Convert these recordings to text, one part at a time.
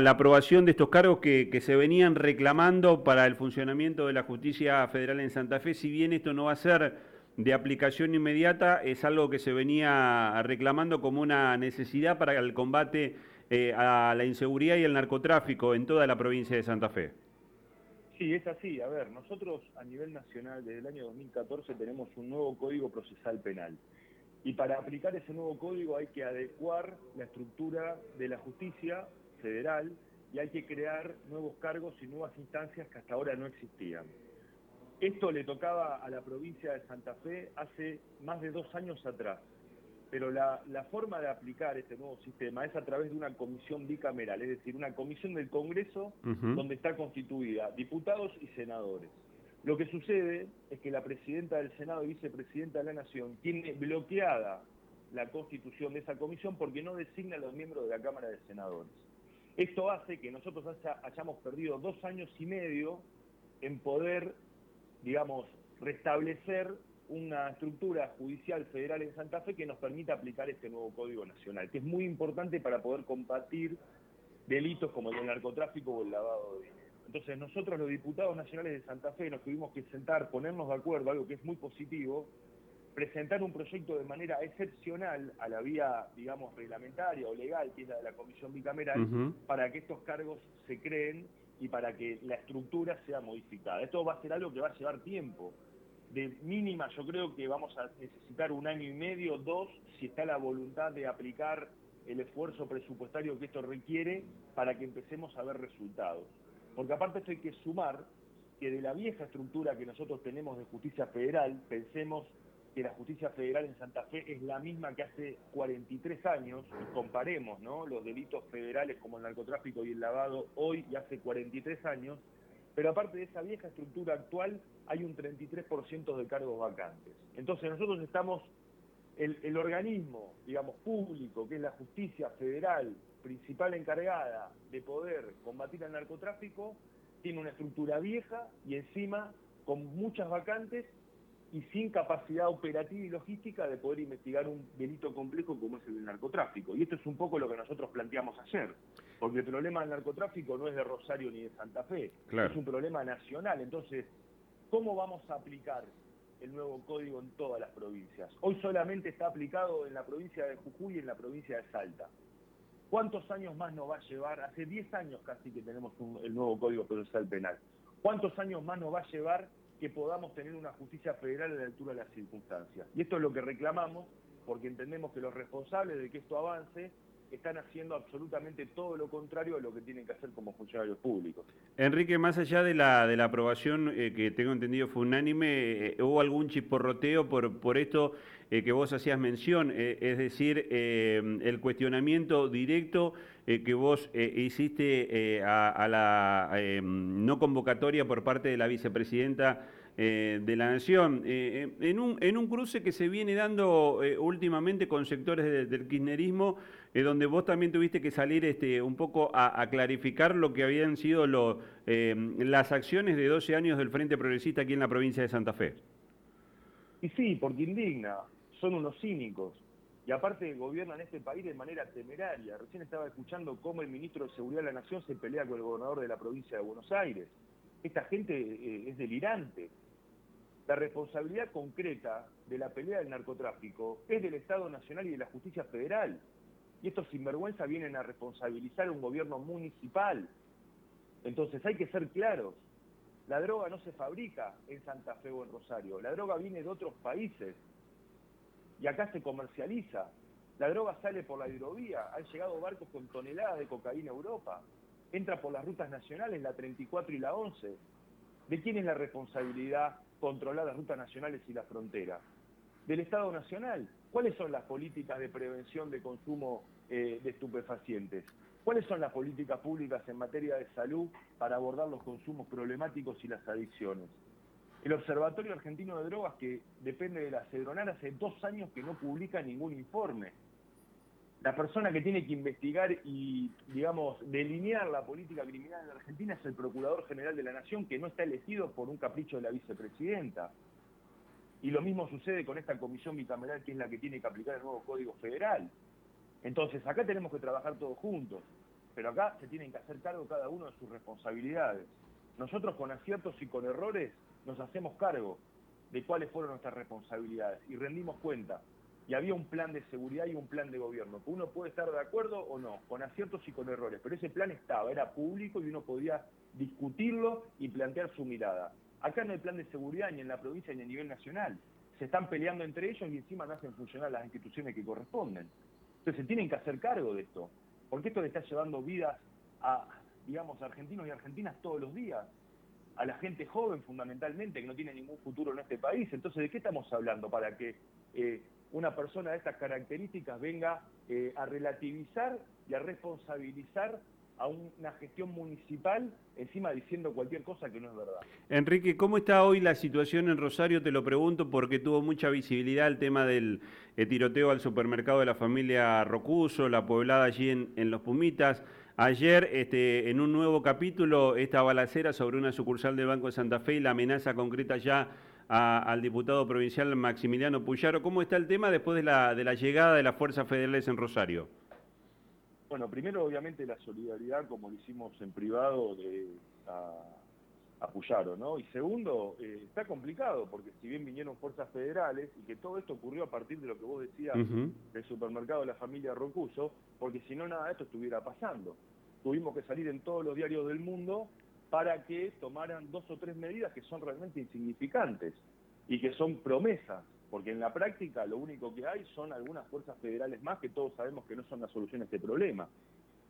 la aprobación de estos cargos que, se venían reclamando para el funcionamiento de la justicia federal en Santa Fe, si bien esto no va a ser de aplicación inmediata, es algo que se venía reclamando como una necesidad para el combate eh, a la inseguridad y el narcotráfico en toda la provincia de Santa Fe. Sí, es así. A ver, nosotros a nivel nacional desde el año 2014 tenemos un nuevo Código Procesal Penal. Y para aplicar ese nuevo código hay que adecuar la estructura de la justicia federal y hay que crear nuevos cargos y nuevas instancias que hasta ahora no existían. Esto le tocaba a la provincia de Santa Fe hace más de dos años atrás, pero la, forma de aplicar este nuevo sistema es a través de una comisión bicameral, es decir, una comisión del Congreso donde está constituida diputados y senadores. Lo que sucede es que la presidenta del Senado y vicepresidenta de la Nación tiene bloqueada la constitución de esa comisión porque no designa a los miembros de la Cámara de Senadores. Esto hace que nosotros hayamos perdido dos años y medio en poder, digamos, restablecer una estructura judicial federal en Santa Fe que nos permita aplicar este nuevo Código Nacional, que es muy importante para poder combatir delitos como el narcotráfico o el lavado de dinero. Entonces nosotros los diputados nacionales de Santa Fe nos tuvimos que sentar, ponernos de acuerdo, algo que es muy positivo, presentar un proyecto de manera excepcional a la vía, digamos, reglamentaria o legal, que es la de la Comisión Bicameral, para que estos cargos se creen y para que la estructura sea modificada. Esto va a ser algo que va a llevar tiempo. De mínima, yo creo que vamos a necesitar un año y medio, dos, si está la voluntad de aplicar el esfuerzo presupuestario que esto requiere para que empecemos a ver resultados. Porque aparte esto hay que sumar que de la vieja estructura que nosotros tenemos de justicia federal, pensemos que la justicia federal en Santa Fe es la misma que hace 43 años, comparemos los delitos federales como el narcotráfico y el lavado hoy y hace 43 años, pero aparte de esa vieja estructura actual hay un 33% de cargos vacantes. Entonces nosotros estamos, el, el organismo, digamos, público, que es la justicia federal, principal encargada de poder combatir el narcotráfico, tiene una estructura vieja y encima con muchas vacantes y sin capacidad operativa y logística de poder investigar un delito complejo como es el del narcotráfico. Y esto es un poco lo que nosotros planteamos ayer, porque el problema del narcotráfico no es de Rosario ni de Santa Fe, es un problema nacional. Entonces, ¿cómo vamos a aplicar el nuevo código en todas las provincias? Hoy solamente está aplicado en la provincia de Jujuy y en la provincia de Salta. ¿Cuántos años más nos va a llevar? Hace 10 años casi que tenemos el nuevo Código Procesal Penal. ¿Cuántos años más nos va a llevar que podamos tener una justicia federal a la altura de las circunstancias. Y esto es lo que reclamamos porque entendemos que los responsables de que esto avance están haciendo absolutamente todo lo contrario a lo que tienen que hacer como funcionarios públicos. Enrique, más allá de la, de la aprobación eh, que tengo entendido fue unánime, eh, ¿hubo algún chisporroteo por, por esto eh, que vos hacías mención? es decir, el cuestionamiento directo que vos hiciste a, la no convocatoria por parte de la vicepresidenta de la Nación, en, un, en un cruce que se viene dando últimamente con sectores del kirchnerismo, donde vos también tuviste que salir este, un poco a, clarificar lo que habían sido eh, las acciones de 12 años del Frente Progresista aquí en la provincia de Santa Fe. Y sí, porque indigna, son unos cínicos. Y aparte gobiernan este país de manera temeraria. Recién estaba escuchando cómo el ministro de Seguridad de la Nación se pelea con el gobernador de la provincia de Buenos Aires. Esta gente eh, es delirante. La responsabilidad concreta de la pelea del narcotráfico es del Estado Nacional y de la Justicia Federal y estos sinvergüenza vienen a responsabilizar a un gobierno municipal. Entonces hay que ser claros. La droga no se fabrica en Santa Fe o en Rosario. La droga viene de otros países. Y acá se comercializa. La droga sale por la hidrovía. Han llegado barcos con toneladas de cocaína a Europa. Entra por las rutas nacionales, la 34 y la 11. ¿De quién es la responsabilidad controlar las rutas nacionales y la frontera? Del Estado Nacional. ¿Cuáles son las políticas de prevención de consumo eh, de estupefacientes? ¿Cuáles son las políticas públicas en materia de salud para abordar los consumos problemáticos y las adicciones? El Observatorio Argentino de Drogas, que depende de la Cedronar, hace dos años que no publica ningún informe. La persona que tiene que investigar y, digamos, delinear la política criminal en Argentina es el Procurador General de la Nación, que no está elegido por un capricho de la vicepresidenta. Y lo mismo sucede con esta comisión bicameral que es la que tiene que aplicar el nuevo Código Federal. Entonces, acá tenemos que trabajar todos juntos. pero acá se tienen que hacer cargo cada uno de sus responsabilidades. Nosotros con aciertos y con errores nos hacemos cargo de cuáles fueron nuestras responsabilidades y rendimos cuenta. Y había un plan de seguridad y un plan de gobierno, uno puede estar de acuerdo o no, con aciertos y con errores, pero ese plan estaba, era público y uno podía discutirlo y plantear su mirada. Acá no hay plan de seguridad ni en la provincia ni a nivel nacional. Se están peleando entre ellos y encima no hacen funcionar las instituciones que corresponden. Entonces se tienen que hacer cargo de esto, porque esto le está llevando vidas a, digamos, argentinos y argentinas todos los días a la gente joven fundamentalmente, que no tiene ningún futuro en este país. Entonces, ¿de qué estamos hablando? Para que eh, una persona de estas características venga eh, a relativizar y a responsabilizar a una gestión municipal encima diciendo cualquier cosa que no es verdad. Enrique, ¿cómo está hoy la situación en Rosario? Te lo pregunto porque tuvo mucha visibilidad el tema del eh, tiroteo al supermercado de la familia Rocuso, la poblada allí en, Los Pumitas. Ayer, este, en un nuevo capítulo, esta balacera sobre una sucursal del Banco de Santa Fe y la amenaza concreta ya al diputado provincial Maximiliano Puyaro. ¿Cómo está el tema después de la, de la llegada de las fuerzas federales en Rosario? Bueno, primero obviamente la solidaridad, como lo hicimos en privado, de, a, a Puyaro, ¿no? Y segundo, eh, está complicado, porque si bien vinieron fuerzas federales, y que todo esto ocurrió a partir de lo que vos decías del supermercado de la familia Rocuso, porque si no nada de esto estuviera pasando. Tuvimos que salir en todos los diarios del mundo para que tomaran dos o tres medidas que son realmente insignificantes y que son promesas, porque en la práctica lo único que hay son algunas fuerzas federales más que todos sabemos que no son la solución a este problema.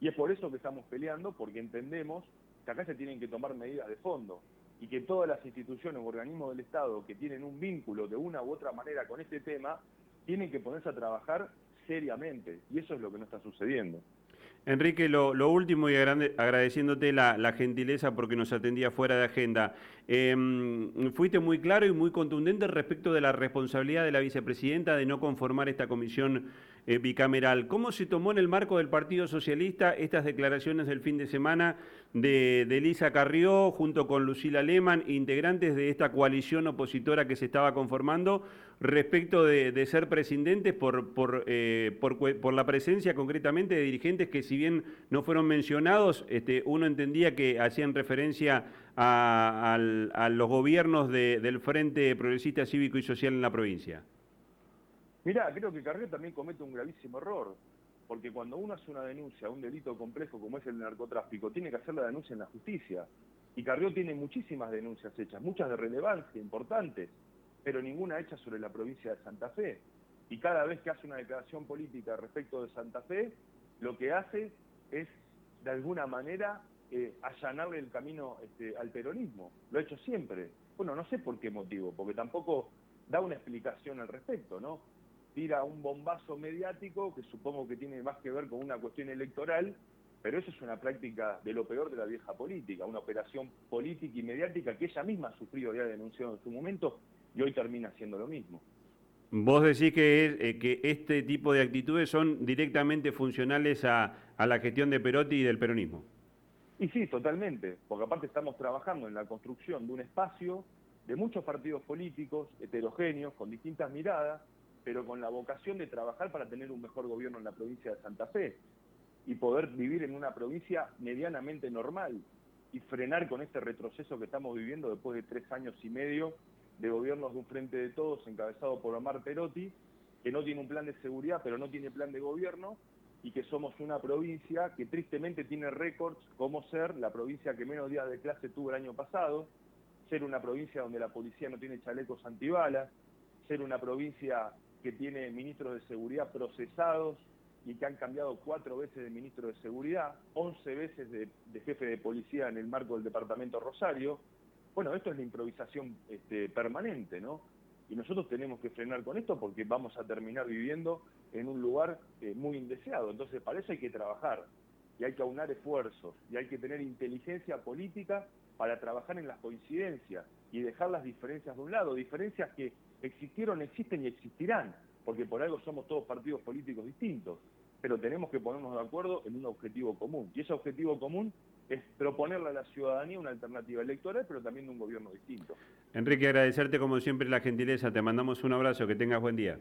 Y es por eso que estamos peleando, porque entendemos que acá se tienen que tomar medidas de fondo y que todas las instituciones o organismos del Estado que tienen un vínculo de una u otra manera con este tema, tienen que ponerse a trabajar seriamente. Y eso es lo que no está sucediendo. Enrique, lo, último y agradeciéndote la, gentileza porque nos atendía fuera de agenda. Em, fuiste muy claro y muy contundente respecto de la responsabilidad de la vicepresidenta de no conformar esta comisión bicameral. ¿Cómo se tomó en el marco del Partido Socialista estas declaraciones del fin de semana de, de Elisa Carrió junto con Lucila Lehmann, integrantes de esta coalición opositora que se estaba conformando, respecto de, ser presidentes por, eh, por, por, la presencia concretamente de dirigentes que si bien no fueron mencionados, este, uno entendía que hacían referencia a, los gobiernos del Frente Progresista Cívico y Social en la provincia? Mirá, creo que Carrió también comete un gravísimo error, porque cuando uno hace una denuncia, un delito complejo como es el narcotráfico, tiene que hacer la denuncia en la justicia. Y Carrió tiene muchísimas denuncias hechas, muchas de relevancia, importantes, pero ninguna hecha sobre la provincia de Santa Fe. Y cada vez que hace una declaración política respecto de Santa Fe, lo que hace es, de alguna manera, eh, allanarle el camino este, al peronismo. Lo ha hecho siempre. Bueno, no sé por qué motivo, porque tampoco da una explicación al respecto, ¿no? Tira un bombazo mediático que supongo que tiene más que ver con una cuestión electoral, pero eso es una práctica de lo peor de la vieja política, una operación política y mediática que ella misma ha sufrido y ha denunciado en su momento y hoy termina haciendo lo mismo. Vos decís que, eh, que este tipo de actitudes son directamente funcionales a, a la gestión de Perotti y del peronismo. Y sí, totalmente, porque aparte estamos trabajando en la construcción de un espacio de muchos partidos políticos heterogéneos, con distintas miradas, pero con la vocación de trabajar para tener un mejor gobierno en la provincia de Santa Fe y poder vivir en una provincia medianamente normal y frenar con este retroceso que estamos viviendo después de tres años y medio de gobiernos de un frente de todos encabezado por Omar Perotti, que no tiene un plan de seguridad, pero no tiene plan de gobierno, y que somos una provincia que tristemente tiene récords como ser la provincia que menos días de clase tuvo el año pasado, ser una provincia donde la policía no tiene chalecos antibalas, ser una provincia que tiene ministros de seguridad procesados y que han cambiado cuatro veces de ministro de seguridad, once veces de, jefe de policía en el marco del departamento Rosario. Bueno, esto es la improvisación este, permanente, ¿no? Y nosotros tenemos que frenar con esto porque vamos a terminar viviendo en un lugar eh, muy indeseado. Entonces, para eso hay que trabajar y hay que aunar esfuerzos y hay que tener inteligencia política para trabajar en las coincidencias y dejar las diferencias de un lado, diferencias que existieron, existen y existirán, porque por algo somos todos partidos políticos distintos, pero tenemos que ponernos de acuerdo en un objetivo común. Y ese objetivo común es proponerle a la ciudadanía una alternativa electoral, pero también de un gobierno distinto. Enrique, agradecerte como siempre la gentileza, te mandamos un abrazo, que tengas buen día.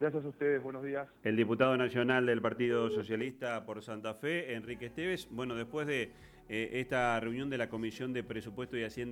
Gracias a ustedes, buenos días. El diputado nacional del Partido Socialista por Santa Fe, Enrique Esteves. Bueno, después de eh, esta reunión de la Comisión de Presupuesto y Hacienda